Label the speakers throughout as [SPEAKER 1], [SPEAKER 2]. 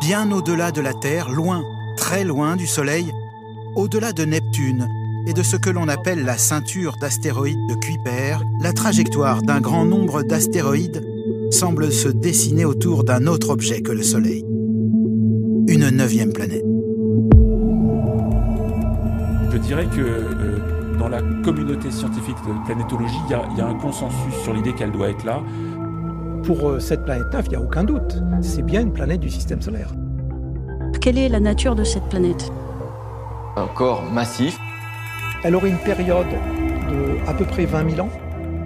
[SPEAKER 1] bien au-delà de la Terre, loin, très loin du Soleil, au-delà de Neptune et de ce que l'on appelle la ceinture d'astéroïdes de Kuiper, la trajectoire d'un grand nombre d'astéroïdes semble se dessiner autour d'un autre objet que le Soleil. Une neuvième planète.
[SPEAKER 2] Je dirais que euh, dans la communauté scientifique de planétologie, il y, a un consensus sur l'idée qu'elle doit être là.
[SPEAKER 3] Pour euh, cette planète 9, il n'y a aucun doute. C'est bien une planète du système solaire.
[SPEAKER 4] Quelle est la nature de cette planète
[SPEAKER 5] Un corps massif.
[SPEAKER 3] Elle aurait une période de à peu près 20 000 ans.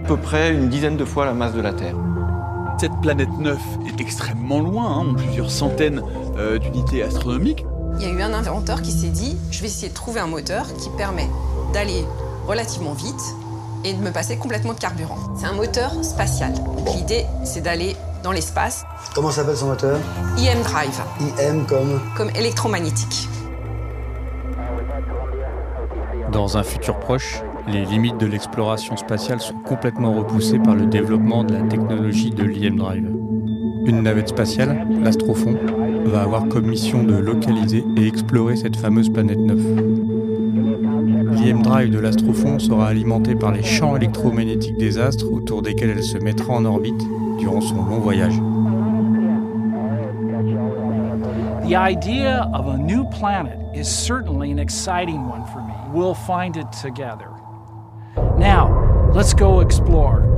[SPEAKER 5] À peu près une dizaine de fois la masse de la Terre.
[SPEAKER 6] Cette planète 9 est extrêmement loin, hein, plusieurs centaines euh, d'unités astronomiques.
[SPEAKER 7] Il y a eu un inventeur qui s'est dit je vais essayer de trouver un moteur qui permet d'aller relativement vite et de me passer complètement de carburant. C'est un moteur spatial. l'idée, c'est d'aller dans l'espace.
[SPEAKER 8] Comment s'appelle son moteur
[SPEAKER 7] IM Drive.
[SPEAKER 8] IM comme
[SPEAKER 7] Comme électromagnétique.
[SPEAKER 9] Dans un futur proche, les limites de l'exploration spatiale sont complètement repoussées par le développement de la technologie de l'IM Drive. Une navette spatiale, l'Astrofond, va avoir comme mission de localiser et explorer cette fameuse planète 9 deuxième drive de l'Astrofond sera alimenté par les champs électromagnétiques des astres autour desquels elle se mettra en orbite durant son long voyage.
[SPEAKER 10] The idea of a new planet is certainly an exciting one for me. We'll find it together. Now, let's go explore.